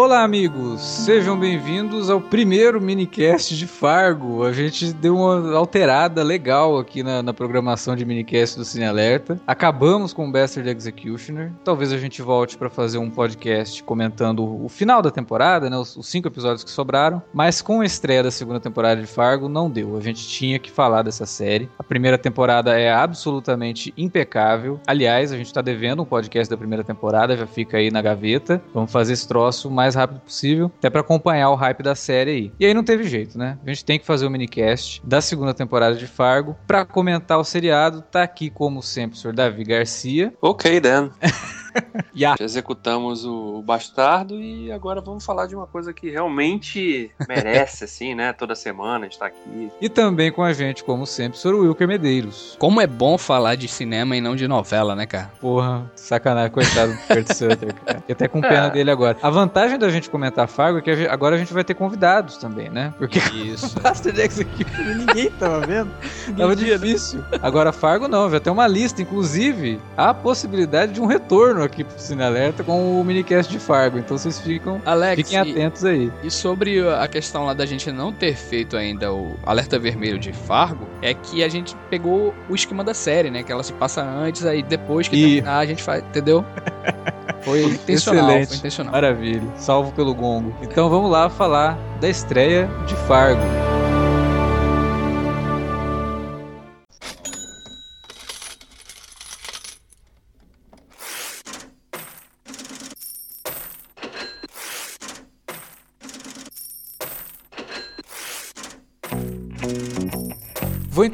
Olá, amigos! Sejam bem-vindos ao primeiro minicast de Fargo. A gente deu uma alterada legal aqui na, na programação de minicast do Cine Alerta. Acabamos com o Bastard Executioner. Talvez a gente volte para fazer um podcast comentando o final da temporada, né? Os, os, cinco episódios que sobraram. Mas com a estreia da segunda temporada de Fargo, não deu. A gente tinha que falar dessa série. A primeira temporada é absolutamente impecável. Aliás, a gente tá devendo um podcast da primeira temporada, já fica aí na gaveta. Vamos fazer esse troço mais mais rápido possível, até para acompanhar o hype da série aí. E aí não teve jeito, né? A gente tem que fazer o um minicast da segunda temporada de Fargo para comentar o seriado. Tá aqui como sempre o senhor Davi Garcia. Ok, Dan. yeah. Executamos o Bastardo e agora vamos falar de uma coisa que realmente merece, assim, né? Toda semana a gente tá aqui. E também com a gente, como sempre, o Sr. Wilker Medeiros. Como é bom falar de cinema e não de novela, né, cara? Porra, sacanagem, coitado do Kurt Sutter, E até com pena é. dele agora. A vantagem da gente comentar Fargo é que agora a gente vai ter convidados também, né? Porque isso. Bastard Execution ninguém tava vendo. tava difícil. Agora Fargo não, já tem uma lista, inclusive há a possibilidade de um retorno aqui pro Cine Alerta com o minicast de Fargo. Então vocês ficam, Alex, fiquem atentos e, aí. E sobre a questão lá da gente não ter feito ainda o alerta vermelho de Fargo, é que a gente pegou o esquema da série, né? Que ela se passa antes, aí depois que e... terminar a gente faz, entendeu? Foi intencional, Excelente. foi intencional. Maravilha. Salvo pelo gongo. Então vamos lá falar da estreia de Fargo.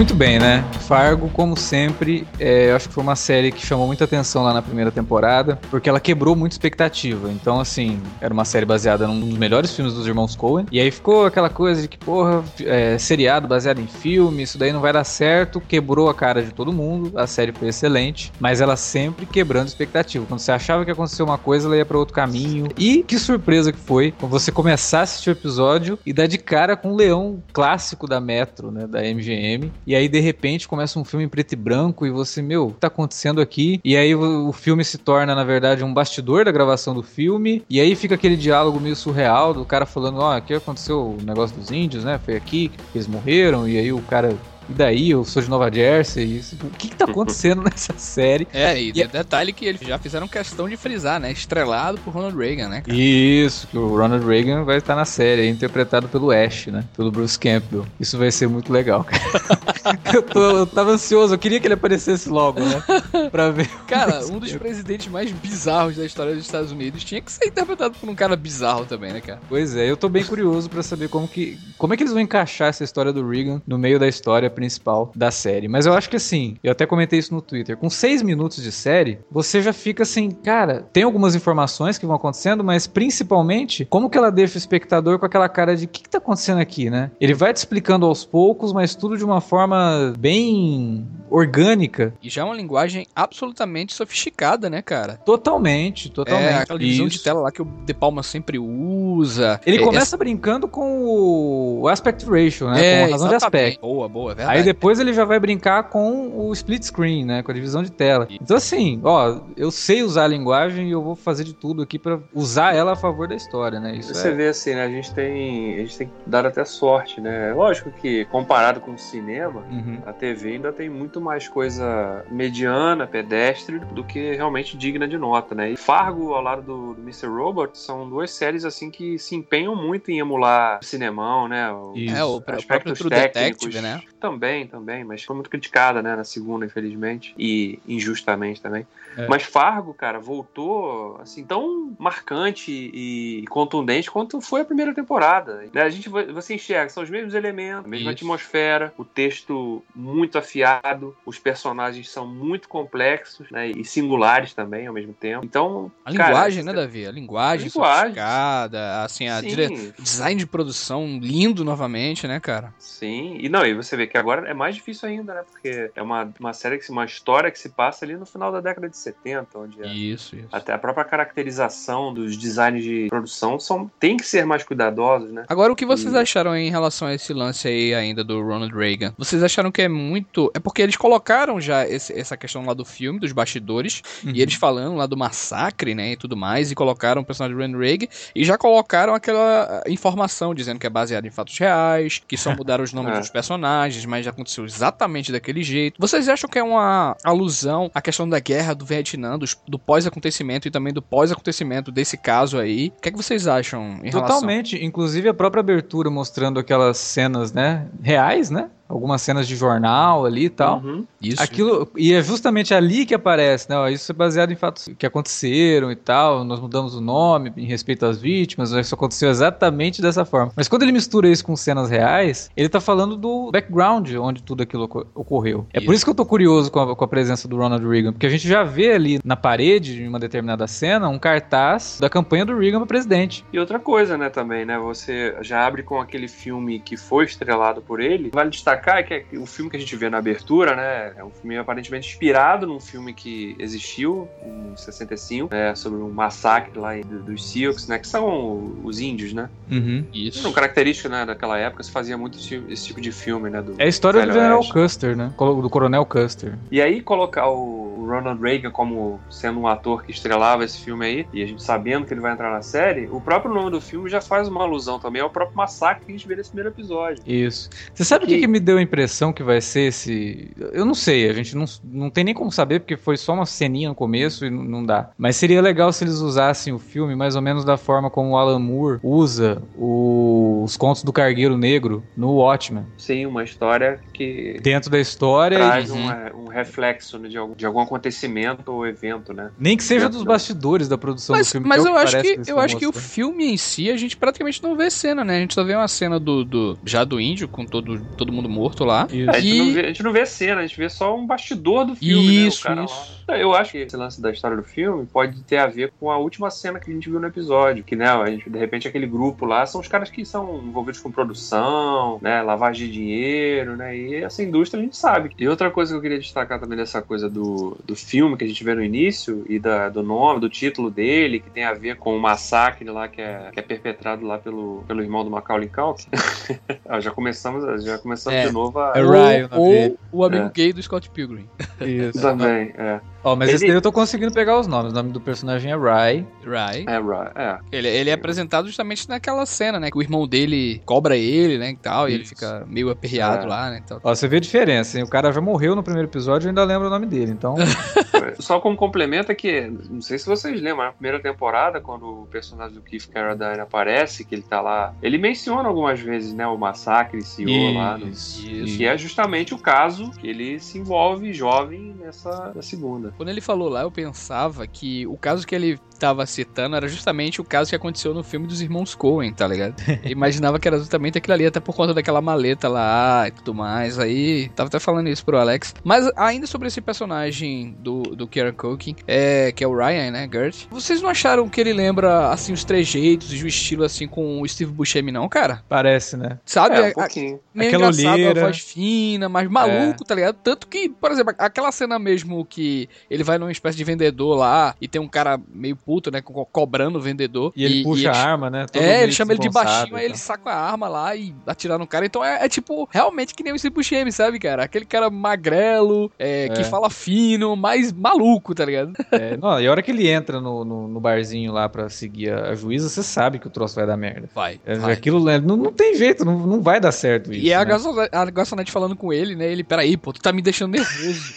Muito bem, né? Fargo, como sempre, é, eu acho que foi uma série que chamou muita atenção lá na primeira temporada, porque ela quebrou muita expectativa. Então, assim, era uma série baseada num dos melhores filmes dos irmãos Coen. E aí ficou aquela coisa de que, porra, é, seriado baseado em filme, isso daí não vai dar certo. Quebrou a cara de todo mundo. A série foi excelente, mas ela sempre quebrando expectativa. Quando você achava que ia acontecer uma coisa, ela ia para outro caminho. E que surpresa que foi quando você começar a assistir o episódio e dar de cara com o leão clássico da Metro, né, da MGM. E aí, de repente, começa um filme em preto e branco e você, meu, o que tá acontecendo aqui? E aí o, filme se torna, na verdade, um bastidor da gravação do filme. E aí fica aquele diálogo meio surreal do cara falando, ó, oh, aqui aconteceu o negócio dos índios, né? Foi aqui que eles morreram. E aí o cara e daí? Eu sou de Nova Jersey. O que, que tá acontecendo nessa série? É, e, e detalhe que eles já fizeram questão de frisar, né? Estrelado por Ronald Reagan, né, cara? Isso, que o Ronald Reagan vai estar na série, interpretado pelo Ash, né? Pelo Bruce Campbell. Isso vai ser muito legal, cara. eu, tô, eu tava ansioso, eu queria que ele aparecesse logo, né? Pra ver. Cara, um dos presidentes mais bizarros da história dos Estados Unidos tinha que ser interpretado por um cara bizarro também, né, cara? Pois é, eu tô bem curioso para saber como que. Como é que eles vão encaixar essa história do Reagan no meio da história principal da série. Mas eu acho que assim, eu até comentei isso no Twitter, com seis minutos de série, você já fica assim, cara, tem algumas informações que vão acontecendo, mas principalmente, como que ela deixa o espectador com aquela cara de o que, que tá acontecendo aqui, né? Ele vai te explicando aos poucos, mas tudo de uma forma bem orgânica. E já é uma linguagem absolutamente sofisticada, né, cara? Totalmente, totalmente. É, aquela divisão de tela lá que o De Palma sempre usa. Ele é, começa brincando com o aspect ratio, né? É, com a razão de aspecto. Boa, boa, é verdade. Aí depois ele já vai brincar com o split screen, né? Com a divisão de tela. Então, assim, ó, eu sei usar a linguagem e eu vou fazer de tudo aqui para usar ela a favor da história, né? Isso Você é... vê assim, né? A gente tem. A gente tem que dar até sorte, né? Lógico que, comparado com o cinema, uhum. a TV ainda tem muito mais coisa mediana, pedestre, do que realmente digna de nota, né? E Fargo, ao lado do, do Mr. Robot, são duas séries assim que se empenham muito em emular o cinemão, né? Isso. É, o próprio True Detective, né? Também, também, mas foi muito criticada, né, na segunda, infelizmente, e injustamente também. É. Mas Fargo, cara, voltou assim tão marcante e contundente quanto foi a primeira temporada. Né? A gente você enxerga, são os mesmos elementos, a mesma Isso. atmosfera, o texto muito afiado, os personagens são muito complexos né? e singulares também ao mesmo tempo. Então, a cara, linguagem, né, Davi? A linguagem, linguagem. assim, a dire... design de produção lindo novamente, né, cara? Sim. E não, e você vê que agora é mais difícil ainda, né? Porque é uma, uma série que uma história que se passa ali no final da década de 70, onde isso, isso. até a própria caracterização dos designs de produção são, tem que ser mais cuidadosos, né? Agora, o que vocês e... acharam em relação a esse lance aí ainda do Ronald Reagan? Vocês acharam que é muito. É porque eles colocaram já esse, essa questão lá do filme, dos bastidores, uhum. e eles falando lá do massacre, né, e tudo mais, e colocaram o personagem do Ronald Reagan, e já colocaram aquela informação dizendo que é baseado em fatos reais, que só mudaram os nomes é. dos personagens, mas já aconteceu exatamente daquele jeito. Vocês acham que é uma alusão à questão da guerra do Vietnã, do, do pós-acontecimento e também do pós-acontecimento desse caso aí. O que, é que vocês acham em Totalmente. Relação? Inclusive a própria abertura mostrando aquelas cenas, né? Reais, né? Algumas cenas de jornal ali e tal. Uhum. Isso. Aquilo, e é justamente ali que aparece, né? Isso é baseado em fatos que aconteceram e tal. Nós mudamos o nome em respeito às vítimas, isso aconteceu exatamente dessa forma. Mas quando ele mistura isso com cenas reais, ele tá falando do background onde tudo aquilo ocorreu. É isso. por isso que eu tô curioso com a, com a, presença do Ronald Reagan, porque a gente já vê ali na parede de uma determinada cena um cartaz da campanha do Reagan para presidente. E outra coisa, né, também, né? Você já abre com aquele filme que foi estrelado por ele. Vale destacar destacar é que o filme que a gente vê na abertura, né, é um filme aparentemente inspirado num filme que existiu em 65, né, sobre um massacre lá dos Sioux, né, que são os índios, né? Uhum, isso. Uma característica, né, daquela época, se fazia muito esse tipo de filme, né? Do é a história do General Custer, né? Do Coronel Custer. E aí colocar o Ronald Reagan como sendo um ator que estrelava esse filme aí, e a gente sabendo que ele vai entrar na série, o próprio nome do filme já faz uma alusão também ao próprio massacre que a gente vê nesse primeiro episódio. Isso. Você sabe o que, que me deu a impressão que vai ser esse. Eu não sei, a gente não, não tem nem como saber, porque foi só uma ceninha no começo e não dá. Mas seria legal se eles usassem o filme mais ou menos da forma como o Alan Moore usa o... os contos do Cargueiro Negro no Watchmen. Sim, uma história que. Dentro da história. Traz um, é, um reflexo né, de, algum, de algum acontecimento ou evento, né? Nem que seja dos bastidores da produção mas, do filme. Mas é eu, acho que, eu acho que o filme em si, a gente praticamente não vê cena, né? A gente só vê uma cena do, do já do índio, com todo, todo mundo morto lá. É, a, gente vê, a, gente não vê, cena, a gente vê só um bastidor do filme, isso, né? isso. Lá. Eu acho que esse lance da história do filme pode ter a ver com a última cena que a gente viu no episódio. Que, né, a gente, de repente, aquele grupo lá são os caras que são envolvidos com produção, né? Lavagem de dinheiro, né? E essa indústria a gente sabe. E outra coisa que eu queria destacar também dessa coisa do, do filme que a gente vê no início e da, do nome, do título dele, que tem a ver com o massacre lá que é, que é perpetrado lá pelo, pelo irmão do Macaulay Culkin. já começamos, já começamos é, de novo a... É Ryan, ou, ou o amigo é. gay do Scott Pilgrim. Isso. Também, é. Ó, oh, mas ele... esse daí eu tô conseguindo pegar os nomes. O nome do personagem é Rai. Rai. É, Rai, é. Ele, ele é apresentado justamente naquela cena, né? Que o irmão dele cobra ele, né? E tal, Isso. e ele fica meio aperreado é. lá, né? Então... Ó, você vê a diferença, hein? O cara já morreu no primeiro episódio e ainda lembra o nome dele, então... Só como complemento é que, não sei se vocês lembram, na primeira temporada, quando o personagem do Keith Carradine aparece, que ele tá lá, ele menciona algumas vezes, né? O massacre CEO lá. No... Isso. Que é justamente o caso que ele se envolve jovem nessa segunda. Quando ele falou lá, eu pensava que o caso que ele tava citando era justamente o caso que aconteceu no filme dos irmãos Coen, tá ligado? Eu imaginava que era justamente aquilo ali, até por conta daquela maleta lá e tudo mais. Aí, tava até falando isso pro Alex. Mas ainda sobre esse personagem do, do Kieran Culkin, é, que é o Ryan, né, Gert? Vocês não acharam que ele lembra, assim, os trejeitos e o estilo, assim, com o Steve Buscemi, não, cara? Parece, né? Sabe? É, um pouquinho. Meio Aquela olheira. voz fina, mas maluco, é. tá ligado? Tanto que, por exemplo, aquela cena mesmo que ele vai numa espécie de vendedor lá e tem um cara meio puto, né? Co cobrando o vendedor. E ele e, puxa e ele, a arma, né? Todo é, ele chama ele de baixinho, aí ele saca a arma lá e atira no cara. Então é, é tipo, realmente que nem o Steve Buscemi, sabe, cara? Aquele cara magrelo, é, que fala fino, mais maluco, tá ligado? É, não, e a hora que ele entra no, no, no, barzinho lá pra seguir a, a juíza, você sabe que o troço vai dar merda. Vai. É, vai. Aquilo não, não tem jeito, não, não vai dar certo isso. E é né? a, garçonete, falando com ele, né? Ele, peraí, pô, tu tá me deixando nervoso.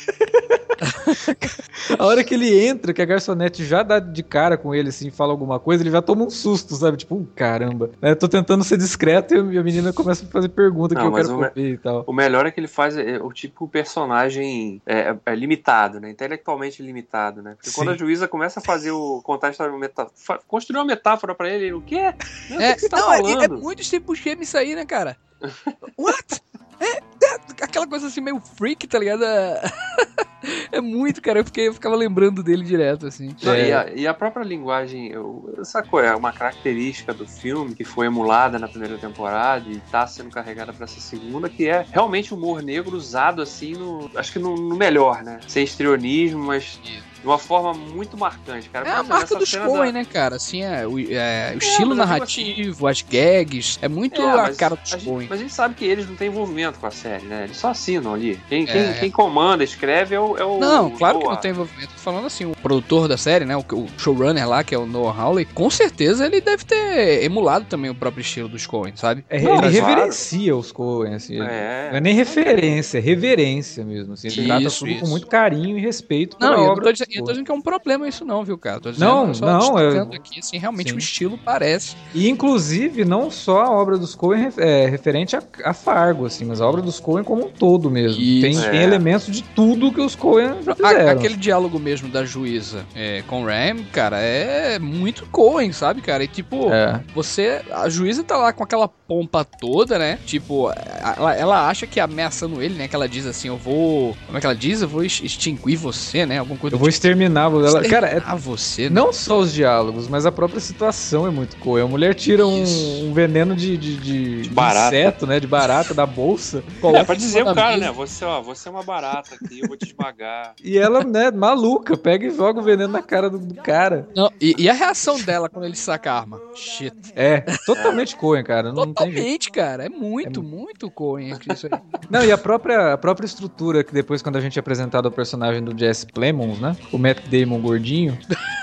a hora que ele entra, que a garçonete já dá de cara com ele, assim, fala alguma coisa, ele já toma um susto, sabe? Tipo, um caramba. Né? Tô tentando ser discreto e a menina começa a fazer pergunta que eu quero comer e tal. O melhor é que ele faz é, o tipo personagem é, é limitado, né? Intelectualmente limitado, né? Porque Sim. quando a juíza começa a fazer o contar a história, meta, construir uma metáfora pra ele, ele o quê? Não, é, que você tá não, falando? É, é muito tipo isso aí, né, cara? What? É, é, aquela coisa assim meio freak, tá ligado? É muito, cara. Eu, fiquei, eu ficava lembrando dele direto, assim. É. E, a, e, a, própria linguagem, eu, sacou? É uma característica do filme que foi emulada na primeira temporada e tá sendo carregada para essa segunda, que é realmente humor negro usado assim no. Acho que no, no melhor, né? Sem estrionismo, mas. Isso de uma forma muito marcante, cara. É a marca dos Coen, da... né, cara? Assim, é, o, é, o é, estilo narrativo, assim... as gags, é muito é, a cara dos Coen. Mas a gente sabe que eles não têm envolvimento com a série, né? Eles só assinam ali. Quem, quem, é. quem comanda, escreve é o. É o não, claro que não tem envolvimento. Tô falando assim, o produtor da série, né? O, o, showrunner lá, que é o Noah Hawley, com certeza ele deve ter emulado também o próprio estilo dos Coen, sabe? É, ele reverencia os Coen, assim. É. Não é nem referência, é reverência mesmo. Assim, ele isso, trata tudo isso. com muito carinho e respeito. Não, eu tô, dizendo, eu tô dizendo que é um problema isso não, viu, cara? Tô dizendo, não, não. Eu... aqui, assim, realmente Sim. o estilo parece. E, inclusive, não só a obra dos Coen é, referente a, a, Fargo, assim, mas a obra dos Coen como um todo mesmo. Tem, é. tem, elementos de tudo que os Coen já fizeram. A, aquele diálogo mesmo da juíza é, com o Ram, cara, é muito Coen, sabe, cara? E, tipo, é. você... A juíza tá lá com aquela pompa toda, né? Tipo, ela, ela acha que ameaçando ele, né? Que ela diz assim, eu vou... Como é que ela diz? Eu vou extinguir você, né? Alguma coisa Eu vou tipo. Exterminar ela, cara, é, ah, você, né? não só os diálogos, mas a própria situação é muito coisa. A mulher tira um, um, veneno de, de, de, de inseto, né? De barata da bolsa. É, pra dizer o cara, né? Você, ó, você é uma barata aqui, eu vou te esmagar. e ela, né, maluca, pega e joga o veneno na cara do, do cara. Não, e, e, a reação dela quando ele saca a arma? Shit. É, totalmente Coen, cara. Não, totalmente, não cara. É muito, é... muito Coen isso aí. Não, e a própria, a própria estrutura que depois, quando a gente é apresentado o personagem do Jesse Plemons, né? O Matt Damon gordinho.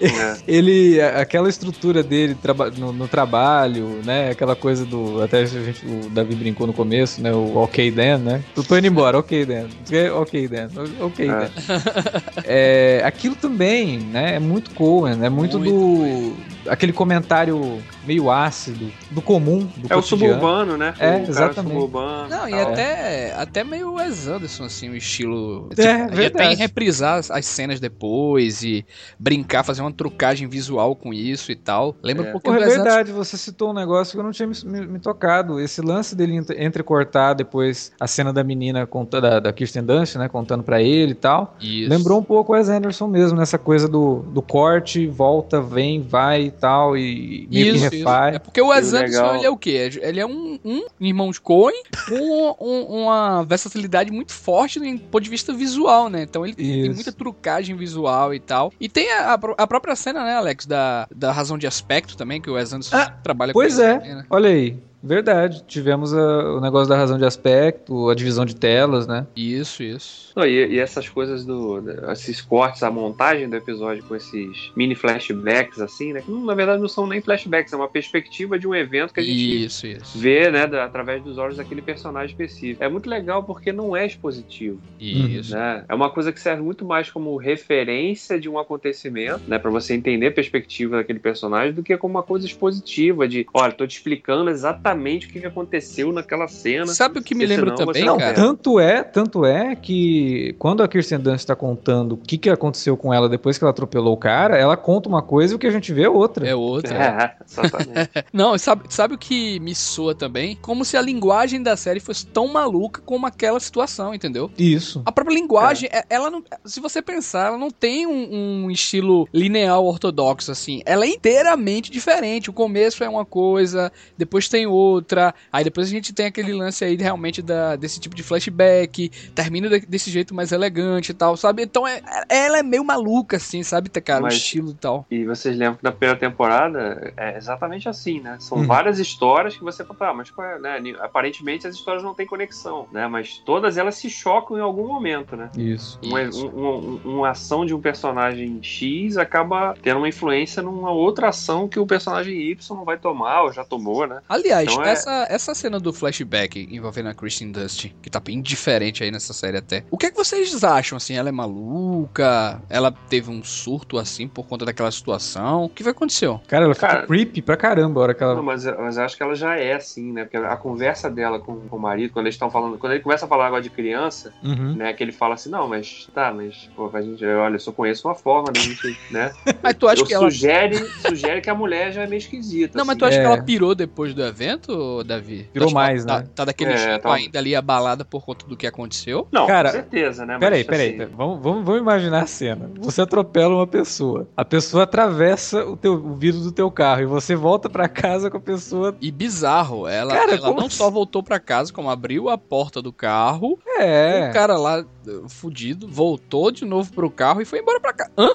É. ele, aquela estrutura dele traba, no, no, trabalho, né? Aquela coisa do. Até a gente, o Davi brincou no começo, né? O ok Dan, né? Eu tô indo embora, ok Dan. Ok Dan, ok é. Dan. É, aquilo também, né? É muito Coen, é muito, muito do. Aquele comentário meio ácido, do comum, do É cotidiano. o suburbano, né? É, o exatamente. Suburbano, Não, e até, até meio Wes Anderson, assim, o estilo. É, tipo, até em reprisar as cenas depois e brincar, fazer uma trucagem visual com isso e tal. Lembra é. um pouquinho Pô, É verdade, você citou um negócio que eu não tinha me, me, me tocado. Esse lance dele entrecortar depois a cena da menina contando, da, da Kirsten Dunst, né? Contando para ele e tal. Isso. Lembrou um pouco Wes Anderson mesmo, nessa coisa do, do corte, volta, vem, vai e tal. E meio isso, que refaz. É porque o Wes Anderson, ele é o quê? Ele é um, um irmão de Coen com um, uma versatilidade muito forte do ponto de vista visual, né? Então ele isso. tem muita trucagem visual e tal. E tem a, a própria cena, né, Alex, da, da razão de aspecto também, que o Wes Anderson ah, trabalha pois com Pois é, também, né? olha aí. Verdade. Tivemos a, o negócio da razão de aspecto, a divisão de telas, né? Isso, isso. Não, e, e, essas coisas do. Esses cortes, a montagem do episódio com esses mini flashbacks, assim, né? Que na verdade não são nem flashbacks, é uma perspectiva de um evento que a gente isso, isso. vê, né? Da, através dos olhos daquele personagem específico. É muito legal porque não é expositivo. Isso. Né? É uma coisa que serve muito mais como referência de um acontecimento, né? Pra você entender a perspectiva daquele personagem, do que como uma coisa expositiva de, olha, tô te explicando exatamente exatamente o que aconteceu naquela cena. Sabe o que me lembra também, não, cara? Tanto é, tanto é que quando a Kirsten Dunst está contando o que, que aconteceu com ela depois que ela atropelou o cara, ela conta uma coisa e o que a gente vê é outra. É outra. É, exatamente. não, sabe, sabe o que me soa também? Como se a linguagem da série fosse tão maluca como aquela situação, entendeu? Isso. A própria linguagem, é. ela não. Se você pensar, ela não tem um, um estilo linear ortodoxo, assim. Ela é inteiramente diferente. O começo é uma coisa, depois tem outra outra. Aí depois a gente tem aquele lance aí realmente da, desse tipo de flashback. Termina desse jeito mais elegante e tal, sabe? Então é, ela é meio maluca, assim, sabe, cara? Mas, o estilo e tal. E vocês lembram que na primeira temporada é exatamente assim, né? São uhum. várias histórias que você fala, ah, mas é, né? aparentemente as histórias não têm conexão, né? Mas todas elas se chocam em algum momento, né? Isso. Uma, Isso. Um, um, uma ação de um personagem X acaba tendo uma influência numa outra ação que o personagem Y não vai tomar ou já tomou, né? Aliás, então é... essa, essa cena do flashback envolvendo a Kristen Dust, que tá bem diferente aí nessa série até. O que é que vocês acham, assim? Ela é maluca? Ela teve um surto, assim, por conta daquela situação? O que vai acontecer? Cara, ela fica creepy pra caramba a hora que ela... Não, mas, mas acho que ela já é assim, né? Porque a conversa dela com, com o marido, quando eles estão falando... Quando ele começa a falar agora de criança, uhum. né? Que ele fala assim, não, mas... Tá, mas... Pô, a gente... Olha, eu só conheço uma forma da gente, né? mas tu acha eu que ela... Sugere, sugere que a mulher já é meio esquisita. Não, assim. mas tu acha é. que ela pirou depois do evento, Davi? Pirou mais, né? Tá, tá daquele é, tá... ainda ali abalada por conta do que aconteceu? Não, Cara, com certeza, né? Peraí, peraí. Assim... Vamos, vamos, vamos imaginar a cena. Você atropela uma pessoa. A pessoa atravessa o, teu, o vidro do teu carro e você volta para casa com a pessoa. E bizarro, ela, Cara, ela não só voltou para casa, como abriu a porta do carro. É. O cara lá, fudido, voltou de novo pro carro e foi embora pra cá. Hã?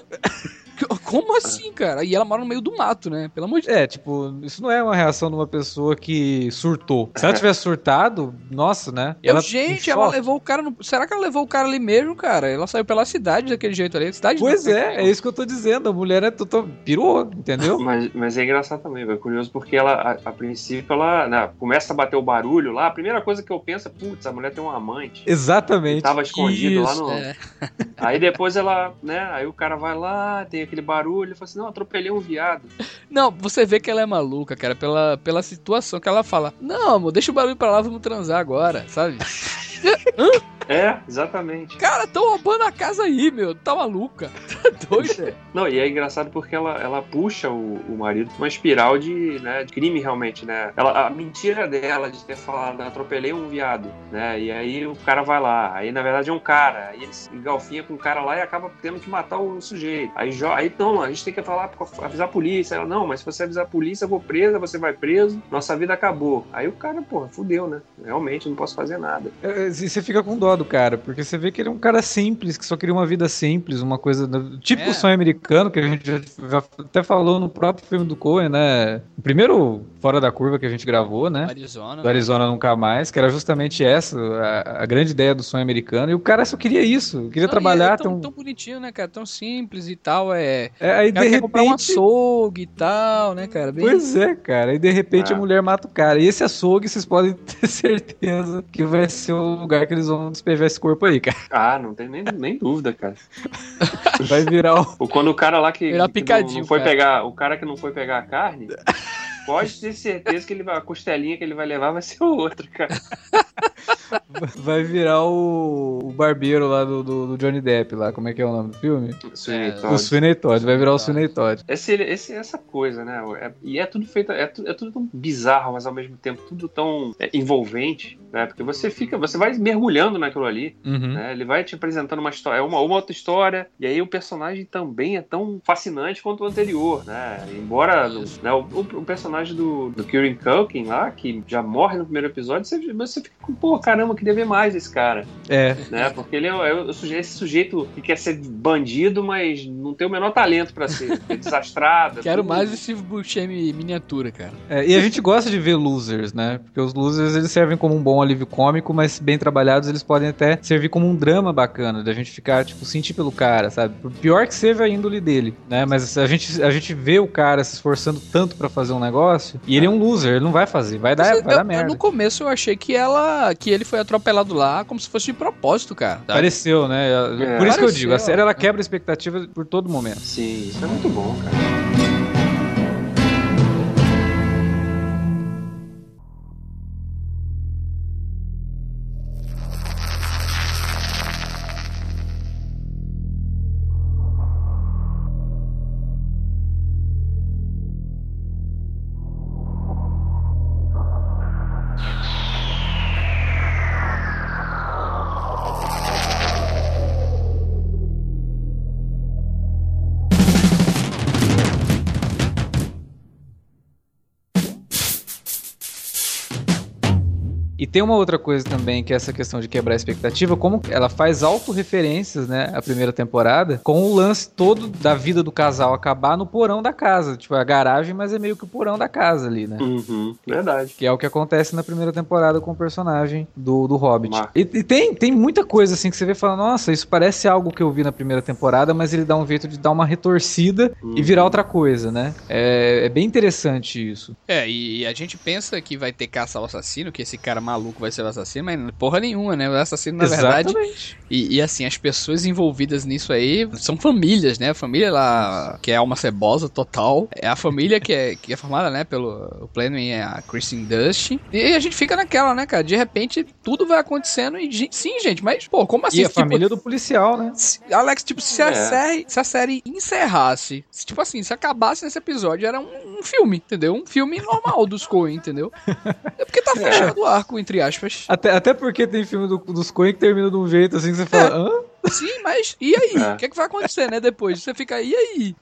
Como assim, cara? E ela mora no meio do mato, né? Pelo amor de Deus. É, tipo, isso não é uma reação de uma pessoa que surtou. Se ela tivesse surtado, nossa, né? Eu, ela, gente, ela levou o cara no... Será que ela levou o cara ali mesmo, cara? Ela saiu pela cidade daquele jeito ali. Cidade pois é, é isso que eu tô dizendo. A mulher é total... pirou, entendeu? Mas, mas é engraçado também, é curioso porque ela, a, a princípio, ela né, começa a bater o barulho lá. A primeira coisa que eu penso é, putz, a mulher tem um amante. Exatamente. tava escondido isso, lá no. É. Aí depois ela, né? Aí o cara vai lá, tem aquele barulho, ele fala assim: não, atropelei um viado. Não, você vê que ela é maluca, cara, pela, pela situação que ela fala: não, amor, deixa o barulho pra lá, vamos transar agora, sabe? É, exatamente. Cara, tão roubando a casa aí, meu. Tá maluca. Tá doida. Não, e é engraçado porque ela, ela puxa o, o marido pra uma espiral de, né, de crime, realmente, né? Ela, a mentira dela de ter falado, atropelei um viado, né? E aí o cara vai lá. Aí, na verdade, é um cara. Aí ele se engalfinha com o cara lá e acaba tendo que matar o sujeito. Aí, aí não, a gente tem que falar, avisar a polícia. Ela, não, mas se você avisar a polícia, eu vou presa, você vai preso, nossa vida acabou. Aí o cara, porra, fudeu, né? Realmente, não posso fazer nada. É, você fica com dó do cara, porque você vê que ele é um cara simples, que só queria uma vida simples, uma coisa tipo é. o sonho americano, que a gente já até falou no próprio filme do Coen, né? O primeiro Fora da Curva que a gente gravou, né? Arizona. Do Arizona Nunca Mais, que era justamente essa, a, a grande ideia do sonho americano, e o cara só queria isso, queria Não, trabalhar. É tão, tão, tão, bonitinho, né, cara? Tão simples e tal, é... é aí de repente... comprar um açougue e tal, né, cara? Bem... Pois é, cara, e de repente ah. a mulher mata o cara, e esse açougue, vocês podem ter certeza que vai ser o lugar que eles vão despejar esse corpo aí, cara. Ah, não tem nem, nem dúvida, cara. Vai virar o. Quando o cara lá que, virar que não, não, foi cara. pegar. O cara que não foi pegar a carne. Pode ter certeza que ele vai, a costelinha que ele vai levar vai ser o outro, cara. Vai virar o, o barbeiro lá do, do, do, Johnny Depp lá, como é que é o nome do filme? Sweeney é, Todd. O Sweeney Todd, vai virar o Sweeney Todd. Esse, esse, essa coisa, né? É, e é tudo feito, é, é tudo tão bizarro, mas ao mesmo tempo tudo tão é, envolvente, né? Porque você fica, você vai mergulhando naquilo ali, uhum. né? Ele vai te apresentando uma história, uma, uma outra história, e aí o personagem também é tão fascinante quanto o anterior, né? Embora né, o, o, personagem do, do Kieran Culkin lá, que já morre no primeiro episódio, você, você fica pô, caramba, queria ver mais desse cara. É. Né? Porque ele é, é esse sujeito que quer ser bandido, mas não tem o menor talento para ser. É desastrado. Quero tudo. mais esse Buscemi miniatura, cara. É, e a gente gosta de ver losers, né? Porque os losers eles servem como um bom alívio cômico, mas bem trabalhados eles podem até servir como um drama bacana, da gente ficar, tipo, sentir pelo cara, sabe? Pior que seja a índole dele, né? Mas a gente, a gente vê o cara se esforçando tanto para fazer um negócio e ele é um loser, ele não vai fazer, vai dar, vai eu, dar merda. No começo eu achei que ela, que ele foi atropelado lá como se fosse de propósito, cara. Sabe? Pareceu, né? É. Por isso Pareceu, que eu digo, a série ela quebra expectativa por todo momento. Sim, isso é muito bom, cara. E tem uma outra coisa também, que é essa questão de quebrar a expectativa, como ela faz autorreferências, né, a primeira temporada, com o lance todo da vida do casal acabar no porão da casa. Tipo, é a garagem, mas é meio que o porão da casa ali, né? Uhum, verdade. Que é o que acontece na primeira temporada com o personagem do, do Hobbit. E, e, tem, tem muita coisa assim que você vê e fala, nossa, isso parece algo que eu vi na primeira temporada, mas ele dá um jeito de dar uma retorcida uhum. e virar outra coisa, né? É, é, bem interessante isso. É, e a gente pensa que vai ter caça ao assassino, que esse cara maluco vai ser o assassino, mas porra nenhuma, né? O assassino, na Exatamente. verdade. E, e, assim, as pessoas envolvidas nisso aí são famílias, né? A família lá, que é alma cebosa total. É a família que é, que é formada, né, pelo o Planning é a Kristen Dust. E a gente fica naquela, né, cara? De repente, tudo vai acontecendo e sim, gente, mas, pô, como assim? E a tipo, família do policial, né? Alex, tipo, se, é. a série, se a série encerrasse, se, tipo assim, se acabasse nesse episódio, era um, um filme, entendeu? Um filme normal dos Coen, entendeu? É porque tá é. fechado o arco, entre aspas. Até, até porque tem filme do, dos Coen que termina de um jeito assim que você fala, é. hã? Sim, mas e aí? É. O que, é que vai acontecer, né? Depois você fica, e aí?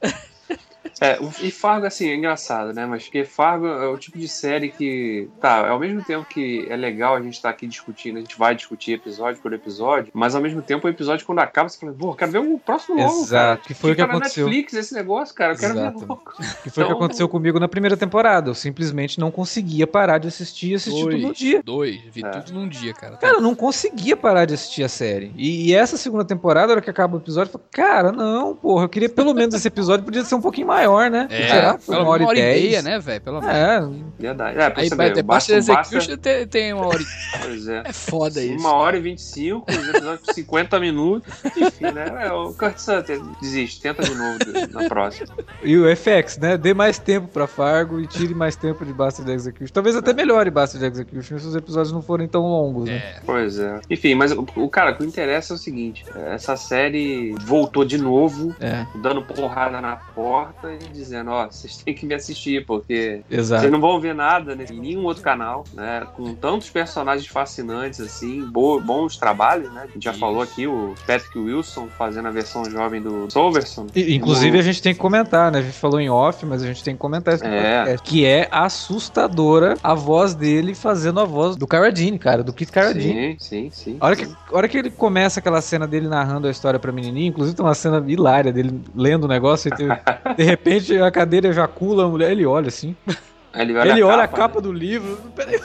É, e Fargo, assim, é engraçado, né? Mas porque Fargo é o tipo de série que, tá, ao mesmo tempo que é legal a gente estar tá aqui discutindo, a gente vai discutir episódio por episódio, mas ao mesmo tempo o episódio, quando acaba, você fala, pô, quero ver o próximo logo, Exato, cara. que foi o que aconteceu. Netflix esse negócio, cara, eu quero Exato. ver logo. Que foi o então... que aconteceu comigo na primeira temporada. Eu simplesmente não conseguia parar de assistir e assistir dois, tudo no dia. Dois, vi é. tudo num dia, cara. Cara, eu não conseguia parar de assistir a série. E, e essa segunda temporada, na hora que acaba o episódio, eu falei, cara, não, porra, eu queria pelo menos esse episódio podia ser um pouquinho maior, né? É. Pelo uma hora, uma hora e meia, né, velho? Pelo menos. É. Verdade. É, Aí vai ter basta, Execution tem, tem uma hora e... Pois é. É foda isso. Uma hora e vinte e cinco, os episódios de 50 minutos. Enfim, né? É, o Kurt Sutter desiste, tenta de novo na próxima. E o FX, né? Dê mais tempo pra Fargo e tire mais tempo de Bastard Execution. Talvez até melhore Bastard Execution se os episódios não forem tão longos, né? É. Pois é. Enfim, mas o, o cara, o que interessa é o seguinte: essa série voltou de novo, é. dando porrada na porta e dizendo, ó, vocês têm que me assistir, porque Exato. vocês não vão ver nada em nenhum outro canal, né? Com tantos personagens fascinantes, assim, bo bons trabalhos, né? A gente já Isso. falou aqui o Patrick Wilson fazendo a versão jovem do Solverson. inclusive, a gente tem que comentar, né? A gente falou em off, mas a gente tem que comentar isso é. que é assustadora a voz dele fazendo a voz do Carradine, cara, do Kit Carradine. Sim, sim, sim. A hora, Que, a hora que ele começa aquela cena dele narrando a história pra menininha, inclusive tem uma cena hilária dele lendo o negócio e de repente a cadeira ejacula a mulher, ele olha assim. Ele olha, ele a, olha capa, a capa né? do livro. Peraí.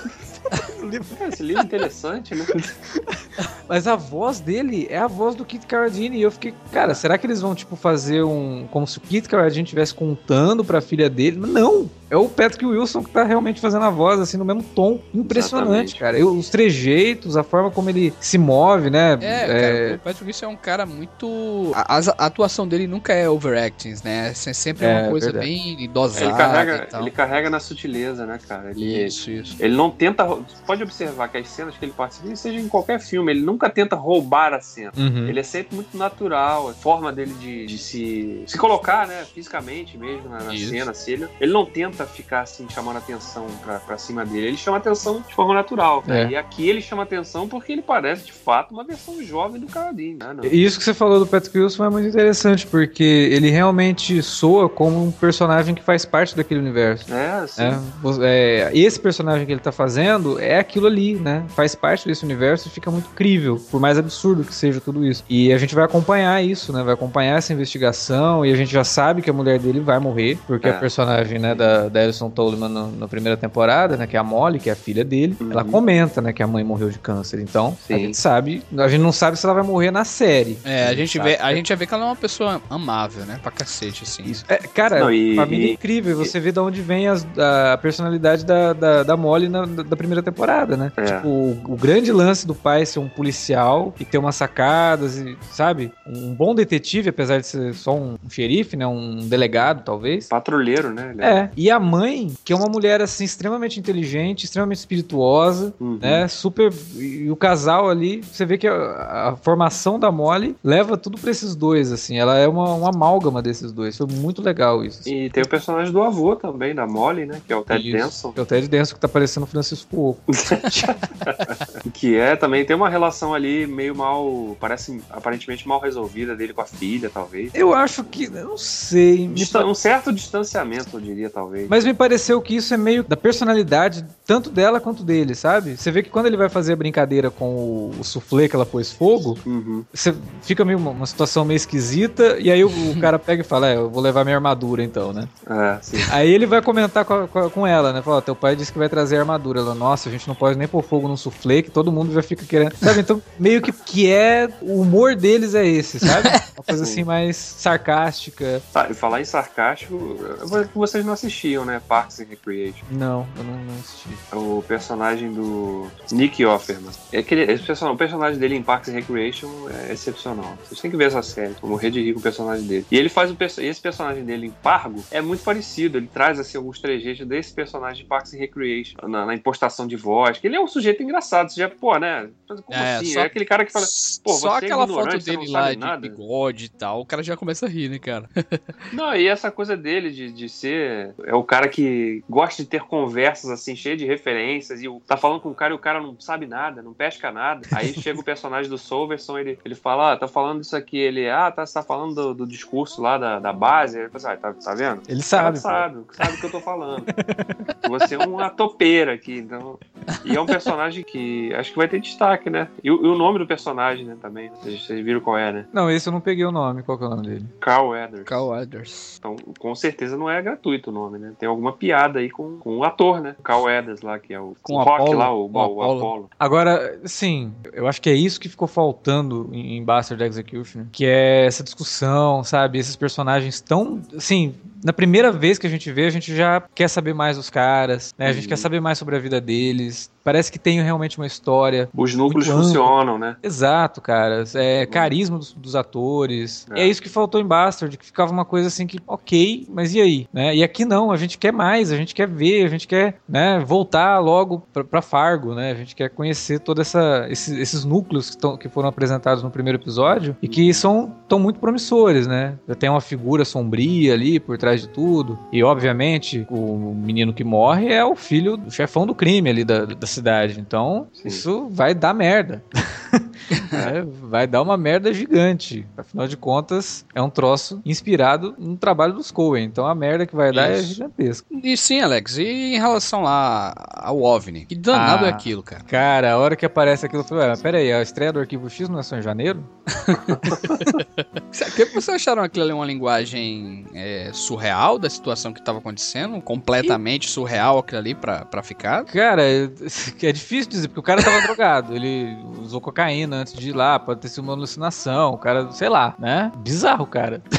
Esse livro é interessante, né? Mas a voz dele é a voz do Kit Carradine. E eu fiquei, cara, será que eles vão, tipo, fazer um. Como se o Kit Carradine estivesse contando pra filha dele? Não! É o Patrick Wilson que tá realmente fazendo a voz, assim, no mesmo tom. Impressionante, Exatamente. cara. Eu, os trejeitos, a forma como ele se move, né? É, é... Cara, o Patrick Wilson é um cara muito. A, a, atuação dele nunca é overacting, né? É sempre é, uma coisa verdade. bem dosada. Ele carrega, ele carrega na sutileza, né, cara? Ele, isso, isso. Ele não tenta. Pode observar que as cenas que ele participa, seja em qualquer filme, ele nunca tenta roubar a cena. Uhum. Ele é sempre muito natural. A forma dele de, de se, se colocar, né, fisicamente mesmo na, na cena, assim, ele, ele não tenta ficar assim chamando atenção pra, pra cima dele. Ele chama atenção de forma natural. Né? É. E aqui ele chama atenção porque ele parece de fato uma versão jovem do Carradine. Né? Isso que você falou do Patrick Wilson é muito interessante porque ele realmente soa como um personagem que faz parte daquele universo. É. É, é, esse personagem que ele tá fazendo é aquilo ali, né? Faz parte desse universo e fica muito crível, por mais absurdo que seja tudo isso. E a gente vai acompanhar isso, né? Vai acompanhar essa investigação e a gente já sabe que a mulher dele vai morrer, porque é. a personagem, né, da, da, Alison Tolman na primeira temporada, né? Que é a Molly, que é a filha dele. Uhum. Ela comenta, né? Que a mãe morreu de câncer. Então, Sim. a gente sabe. A gente não sabe se ela vai morrer na série. É, a, gente, vê, a gente já vê que ela é uma pessoa amável, né? Pra cacete, assim. Isso. É, cara, não, e, família e, incrível. E, você vê de onde vem as, a personalidade da, da, da Molly na, da primeira temporada, né? É. Tipo, o, o, grande lance do pai ser um policial e ter umas sacadas, e, sabe? Um bom detetive, apesar de ser só um, xerife, né? Um delegado, talvez. Patrulheiro, né? É. E a mãe, que é uma mulher assim extremamente inteligente, extremamente espirituosa, uhum. né? Super e o casal ali, você vê que a, a formação da Molly leva tudo para esses dois assim. Ela é uma, uma amálgama desses dois. Foi muito legal isso. Assim. E tem o personagem do avô também da Molly, né? Que é o Ted isso. Denson. É o Ted Denson que tá parecendo o Francisco Oco. que é também tem uma relação ali meio mal, parece aparentemente mal resolvida dele com a filha, talvez. Eu acho que, não sei. Distan um certo distanciamento, eu diria, talvez. Mas me pareceu que isso é meio da personalidade tanto dela quanto dele, sabe? Você vê que quando ele vai fazer a brincadeira com o, o suflê que ela pôs fogo, Uhum. você fica meio uma, uma situação meio esquisita, e aí o, o cara pega e fala, é, eu vou levar minha armadura então, né? É. Aí ele vai comentar com, a- com ela, né? Fala, teu pai disse que vai trazer a armadura. Ela, nossa, a gente não pode nem pôr fogo num suflê, que todo mundo já fica querendo. Sabe? Então, meio que, que é. O humor deles é esse, sabe? Uma coisa Sim. assim mais sarcástica. Tá, falar em sarcástico, eu vocês não assistiam, né? Parks and Recreation. Não, eu não, não assisti. O personagem do Nick Offerman. É aquele, esse person- o personagem dele em Parks and Recreation é excepcional. Vocês têm que ver essa série. Vou morrer de rir com o personagem dele. E ele faz o esse personagem dele em Pargo é muito parecido. Ele traz assim alguns trejeitos desse personagem de Parks and Recreation. Na, na impostação de voz. Que ele é um sujeito engraçado. Você já, pô, né? Como É, assim? só- É aquele cara que fala. Pô, Só você é aquela ignorante, foto dele sabe lá de nada. bigode e tal, o cara já começa a rir, né, cara? Não, e essa coisa dele de, de ser. É o cara que gosta de ter conversas assim, cheias de referências, e o- tá falando com o cara e o cara não sabe nada, não pesca nada. Aí chega o personagem do Solverson, ele, ele fala: Ah, tá falando isso aqui. Ele, ah, tá, você tá falando do, do discurso lá da, da base. Ele fala assim, ah, tá, tá vendo? Ele O cara sabe. sabe, sabe o que eu tô falando. Você é uma topeira aqui, então. E é um personagem que acho que vai ter destaque, né? E, o- e o nome do personagem, né, também. Vocês, vocês viram qual é, né? Não, esse eu não peguei o nome. Qual que é o nome dele? Carl Weathers. Carl Weathers. Então, com certeza não é gratuito o nome, né? Tem alguma piada aí com, com o ator, né? Carl Weathers lá, que é o, Com o Rock Apollo. lá, o, o o Apollo. Apollo. Agora, sim, eu acho que é isso que ficou faltando em em Bastard Execution, que é essa discussão, sabe? Esses personagens tão, assim, na primeira vez que a gente vê, a gente já quer saber mais dos caras, né? A gente Uhum. quer saber mais sobre a vida deles. is Parece que tem realmente uma história. Os núcleos funcionam, né? Exato, cara. É carisma dos, dos atores. É. E é isso que faltou em Bastard, que ficava uma coisa assim que, ok, mas e aí? Né? E aqui não, a gente quer mais, a gente quer ver, a gente quer né, voltar logo pra, pra Fargo, né? A gente quer conhecer todos essa, esses, esses núcleos que, tão- que foram apresentados no primeiro episódio e que são tão muito promissores, né? Já tem uma figura sombria ali por trás de tudo. E, obviamente, o menino que morre é o filho do chefão do crime ali da, da cidade. Então, Sim. isso vai dar merda. É, vai dar uma merda gigante. Afinal de contas, é um troço inspirado no trabalho dos Coen. Então a merda que vai dar é Isso. gigantesca. E sim, Alex, e em relação lá ao OVNI? Que danado Ah. é aquilo, cara? Cara, a hora que aparece aquilo, eu falei, a estreia do Arquivo X não é só em janeiro? O que vocês acharam aquilo ali uma linguagem é, surreal da situação que estava acontecendo? Completamente surreal aquilo ali pra, pra ficar? Cara, é é difícil dizer, porque o cara tava drogado. Ele usou cocaína antes de ir lá, pode ter sido uma alucinação. O cara, sei lá, né? Bizarro, cara.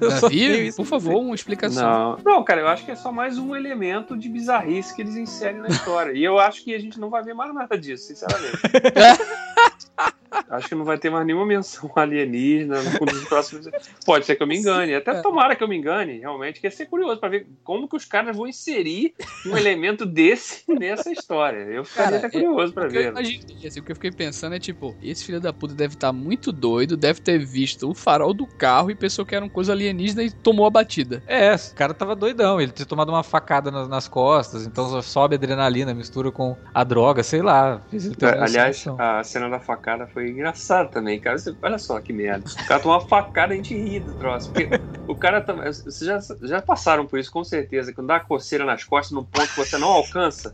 Davi, por favor, uma explicação. Não, não, cara, eu acho que é só mais um elemento de bizarrice que eles inserem na história. E eu acho que a gente não vai ver mais nada disso, sinceramente. acho que não vai ter mais nenhuma menção alienígena no dos próximos. Pode ser que eu me engane, até tomara que eu me engane, realmente, que ia ser curioso pra ver como que os caras vão inserir um elemento desse nessa história. Eu ficaria Cara, até curioso pra O que eu ver. imaginei, assim, o que eu fiquei pensando é tipo, esse filho da puta deve estar muito doido, deve ter visto o farol do carro e pensou que era uma coisa alienígena e tomou a batida. É, o cara tava doidão. Ele tinha tomado uma facada nas, nas costas, então sobe adrenalina, mistura com a droga, sei lá. Uma Aliás, a cena da facada foi engraçada também, cara. Você- olha só que merda. O cara toma uma facada a gente ri do troço. Porque o cara. tam- Vocês já, já passaram por isso, com certeza. Quando dá coceira nas costas num ponto que você não alcança.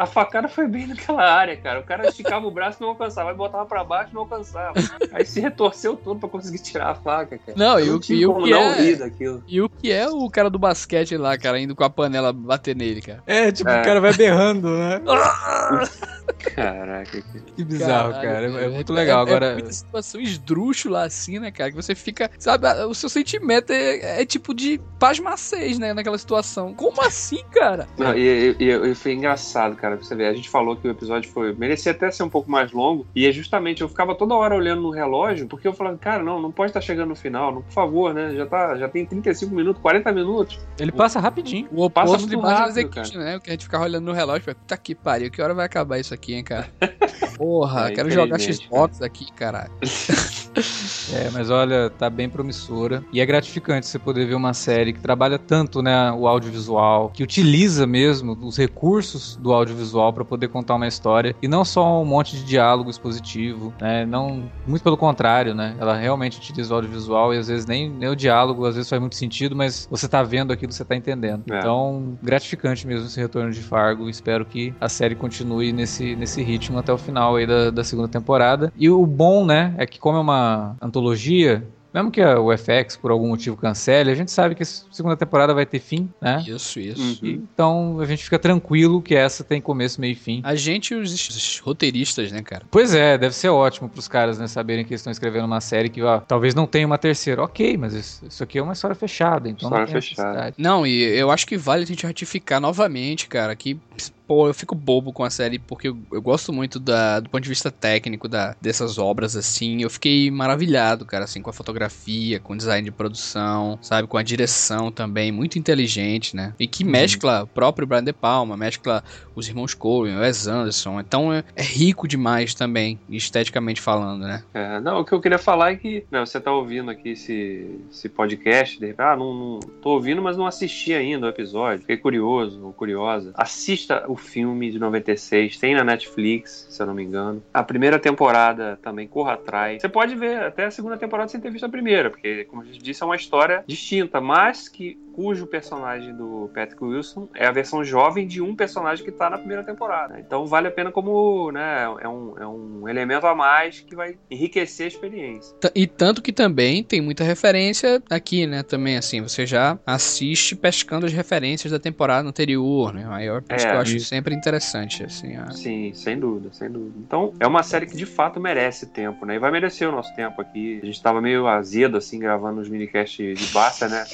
A facada foi bem naquela área, cara. O cara esticava o braço e não alcançava. Aí botava pra baixo e não alcançava. Aí se retorceu todo pra conseguir tirar a faca, cara. Não, e o, e o que não é... E o que é o cara do basquete lá, cara, indo com a panela bater nele, cara? É, tipo, É. o cara vai berrando, né? Caraca, que- bizarro, Caralho, cara. É- É, muito legal. É, Agora, é muita situação esdrúxula assim, né, cara? Que você fica. Sabe, o seu sentimento é, é tipo de pasmacês, né? Naquela situação. Como assim, cara? Não, e, e- e- e foi engraçado, cara, pra você ver. A gente falou que o episódio foi. merecia até ser um pouco mais longo. E é justamente, eu ficava toda hora olhando no relógio, porque eu falava, cara, não, não pode estar chegando no final, não, por favor, né? Já, tá, já tem 35 minutos, 40 minutos. ele passa rapidinho. O Passa oposto de muito Bastard rápido, Execution, né? O que a gente ficava olhando no relógio, tipo, puta que pariu, que hora vai acabar isso aqui, hein, cara? Porra, É, quero jogar Xbox aqui, caralho. É, mas olha, tá bem promissora. E é gratificante você poder ver uma série que trabalha tanto, né, o audiovisual, que utiliza mesmo os recursos do audiovisual para poder contar uma história e não só um monte de diálogo expositivo, né? Não, muito pelo contrário, né? Ela realmente utiliza o audiovisual e às vezes nem, nem o diálogo às vezes faz muito sentido, mas você tá vendo aquilo, você tá entendendo. É. Então, gratificante mesmo esse retorno de Fargo. Espero que a série continue nesse, nesse ritmo até o final aí da, da segunda temporada. E o bom, né, é que como é uma antologia, mesmo que a- o FX por algum motivo cancele, a gente sabe que a segunda temporada vai ter fim, né? Isso, isso. Uhum. Então a gente fica tranquilo que essa tem começo, meio e fim. A gente e os, os roteiristas, né, cara? Pois é, deve ser ótimo pros caras, né, saberem que eles estão escrevendo uma série que, ó, talvez não tenha uma terceira. Ok, mas isso, isso aqui é uma história fechada, então História não tem fechada. Não, e eu acho que vale a gente ratificar novamente, cara, que, pô, eu fico bobo com a série porque eu, eu gosto muito da, do ponto de vista técnico da, dessas obras, assim. Eu fiquei maravilhado, cara, assim, com a fotografia, com o design de produção, sabe? Com a direção também, muito inteligente, né? E que mescla o próprio Brian De Palma, mescla os irmãos Coen, o Wes Anderson. Então é, é rico demais também, esteticamente falando, né? É, não, o que eu queria falar é que né, você tá ouvindo aqui esse, esse podcast, de repente, ah, não, não tô ouvindo, mas não assisti ainda o episódio. Fiquei curioso ou curiosa. Assista o filme de 96, tem na Netflix, se eu não me engano. A primeira temporada também corra atrás. Você pode ver até a segunda temporada sem ter visto a primeira, porque, como a gente disse, é uma história distinta, mas que cujo personagem do Patrick Wilson é a versão jovem de um personagem que tá na primeira temporada. Então vale a pena como, né, é um, é um elemento a mais que vai enriquecer a experiência. E tanto que também tem muita referência aqui, né? Também, assim, você já assiste pescando as referências da temporada anterior, né? Aí É, que eu acho isso. sempre interessante, assim. a- Sim, sem dúvida, sem dúvida. Então, é uma série que de fato merece tempo, né? E vai merecer o nosso tempo aqui. A gente tava meio azedo, assim, gravando os minicasts de Barça, né?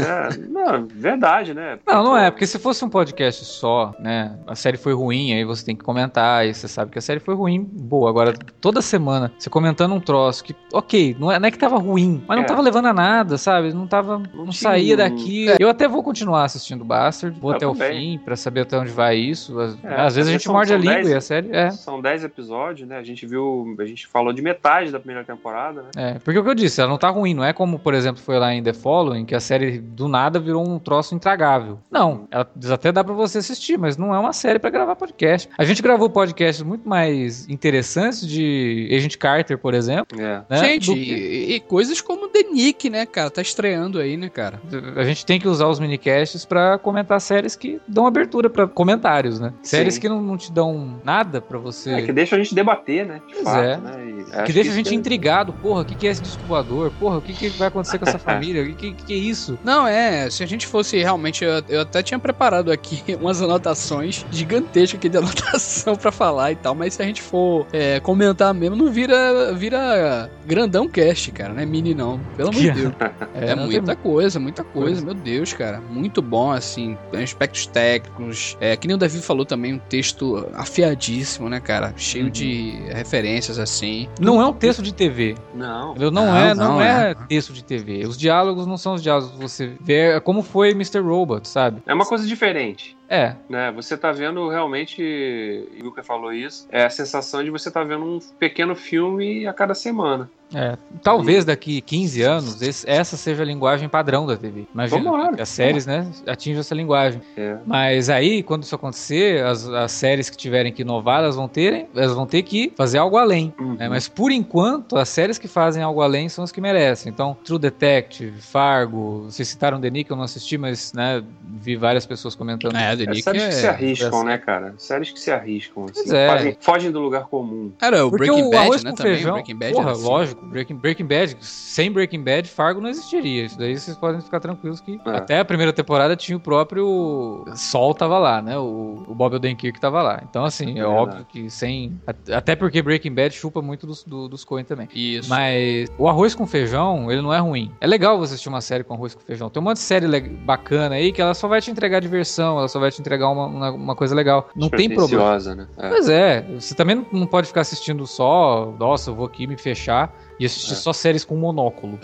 É, não, verdade, né? Não, não Pô, é, porque se fosse um podcast só, né? A série foi ruim, aí você tem que comentar, e você sabe que a série foi ruim, boa. Agora, toda semana, você comentando um troço que, ok, não é, não é que tava ruim, mas não É. tava levando a nada, sabe? Não tava. Não, Não saía daqui. Eu até vou continuar assistindo Bastard, vou Eu até o também. fim pra saber até onde vai isso. Às, É, às vezes a gente são- morde a são língua dez- e a série. É. São 10 episódios, né? A gente viu, a gente falou de metade da primeira temporada, né? É, porque o que eu disse, ela não tá ruim, não é como, por exemplo, foi lá em The Following, que a série do nada virou um troço intragável. Não, ela até dá pra você assistir, mas não é uma série pra gravar podcast. A gente gravou podcasts muito mais interessantes de Agent Carter, por exemplo. É. Né? Gente, do que- e, e coisas como The Nick, né, cara? Tá estreando aí, né, cara? a gente tem que usar os minicasts pra comentar séries que dão abertura pra comentários, né? Séries Sim. que não, não te dão nada pra você. É que deixa a gente debater, né? De Pois fato, é. né? Que deixa a isso gente é- intrigado. Porra, o que, que é esse disco voador? Porra, o que, que vai acontecer com essa família? O que, que, que é isso? Não, é, se a gente fosse realmente. Eu, eu até tinha preparado aqui umas anotações gigantescas aqui de anotação pra falar e tal, mas se a gente for é, comentar mesmo, não vira, vira grandão cast, cara, não é mini não, pelo amor de Deus. É, não muita coisa, muita coisa, coisa. meu Deus, cara. Muito bom, assim, aspectos técnicos. É, que nem o Davi falou também, um texto afiadíssimo, né, cara? Cheio Uhum. de referências, assim. Não é um texto de TV. Não. Não, Não, é, não, não é, é. texto de TV. Os diálogos não são os diálogos que você É como foi Mr. Robot, sabe? É uma coisa diferente. É, né? Você tá vendo realmente, e o Luca falou isso, é a sensação de você tá vendo um pequeno filme a cada semana. é. Talvez daqui 15 anos esse- essa seja a linguagem padrão da TV. Imagina Tomara. que as séries, né, atinjam essa linguagem. É. Mas aí, quando isso acontecer, as, as séries que tiverem que inovar, elas vão ter, elas vão ter que fazer algo além. Uhum. né? Mas por enquanto, as séries que fazem algo além são as que merecem. Então, True Detective, Fargo, vocês citaram The Nick, eu não assisti, mas né, vi várias pessoas comentando. É, É Nick séries que se é. arriscam, assim. né, cara? Séries que se arriscam, assim. É. Fazem- fogem do lugar comum. Era o Porque Breaking o Bad, né? Também. feijão, Breaking Bad porra, assim. lógico, Breaking, Breaking Bad, sem Breaking Bad, Fargo não existiria. Isso daí vocês podem ficar tranquilos que É. até a primeira temporada tinha o próprio Sol tava lá, né? O, o Bob Odenkirk tava lá. Então, assim, é, É óbvio que sem... Até porque Breaking Bad chupa muito dos, do- dos Coen também. Isso. Mas o arroz com feijão, ele não é ruim. É legal você assistir uma série com arroz com feijão. Tem um monte de série bacana aí que ela só vai te entregar diversão, ela só vai te entregar uma, uma, uma coisa legal. Não tem problema. Né? É. Pois é, você também não- não pode ficar assistindo só, nossa, eu vou aqui me fechar e assistir É. só séries com monóculo.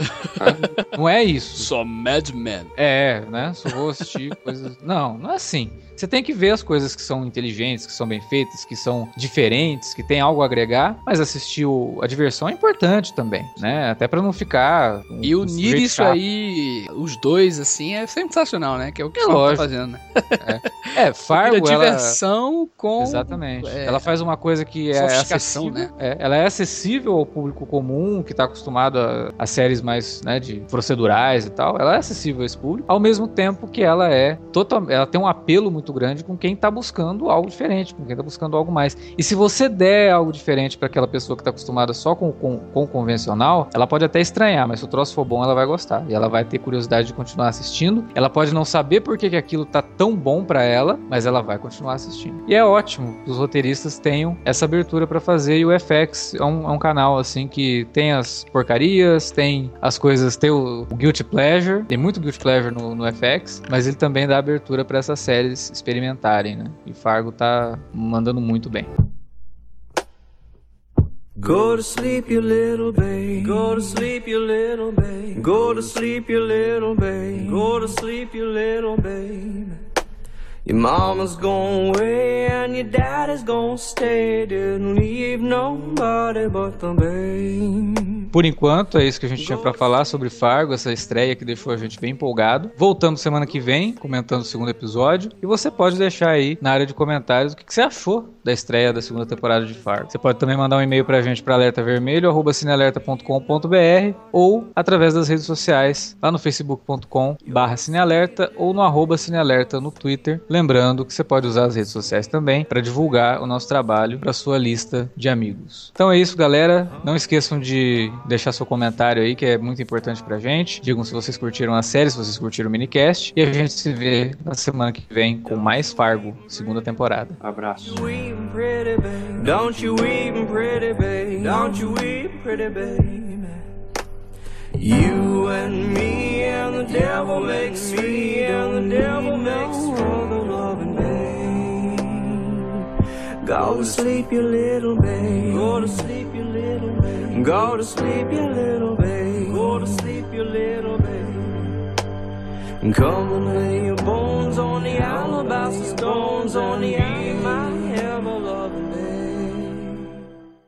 não é isso. Só Mad Men. É, né? Só vou assistir coisas. Não, não é assim. Você tem que ver as coisas que são inteligentes, que são bem feitas, que são diferentes, que tem algo a agregar, mas assistir o, a diversão é importante também, né? Até para não ficar. Um, e unir isso chato. aí, os dois, assim, é sensacional, né? Que é o que é tá fazendo, né? É, é Fargo. diversão ela... com. Exatamente. É... Ela faz uma coisa que é acessível. Né? É, ela é acessível ao público comum, que tá acostumado a, a séries mais, né, de procedurais e tal. Ela é acessível a esse público, ao mesmo tempo que ela é total, ela tem um apelo muito grande com quem tá buscando algo diferente, com quem tá buscando algo mais. E se você der algo diferente para aquela pessoa que tá acostumada só com, com, com o convencional, ela pode até estranhar, mas se o troço for bom, ela vai gostar. E ela vai ter curiosidade de continuar assistindo. Ela pode não saber por que, que aquilo tá tão bom para ela, mas ela vai continuar assistindo. E é ótimo que os roteiristas tenham essa abertura para fazer. E o FX é um, é um, canal assim que tem as porcarias, tem as coisas, tem o, o Guilty Pleasure, tem muito Guilty Pleasure no, no FX, mas ele também dá abertura para essas séries experimentarem, né? E Fargo tá mandando muito bem. Go to sleep, you little babe. Go to sleep, you little babe. Go to sleep, you little babe. Go to sleep, you little babe. Your mama's gone away and your daddy's gonna stay. Didn't leave nobody but the babe. Por enquanto, é isso que a gente tinha para falar sobre Fargo, essa estreia que deixou a gente bem empolgado. Voltamos semana que vem, comentando o segundo episódio. E você pode deixar aí na área de comentários o que, que você achou da estreia da segunda temporada de Fargo. Você pode também mandar um e-mail pra gente para alertavermelho@cinealerta.com.br ou através das redes sociais, lá no facebook.com/cinealerta ou no arroba cinealerta no Twitter. Lembrando que você pode usar as redes sociais também para divulgar o nosso trabalho para sua lista de amigos. Então é isso, galera. Não esqueçam de deixar seu comentário aí, que é muito importante pra gente. Digam se vocês curtiram a série, se vocês curtiram o minicast. E a gente se vê na semana que vem com mais Fargo, segunda temporada. Abraço. You and me and the devil makes me and the devil makes all the love in vain. Go to sleep, you little babe. Go to sleep, you little babe. Go to sleep, you little babe. Go to sleep, you little babe. Come and lay your bones on the alabaster stones on the my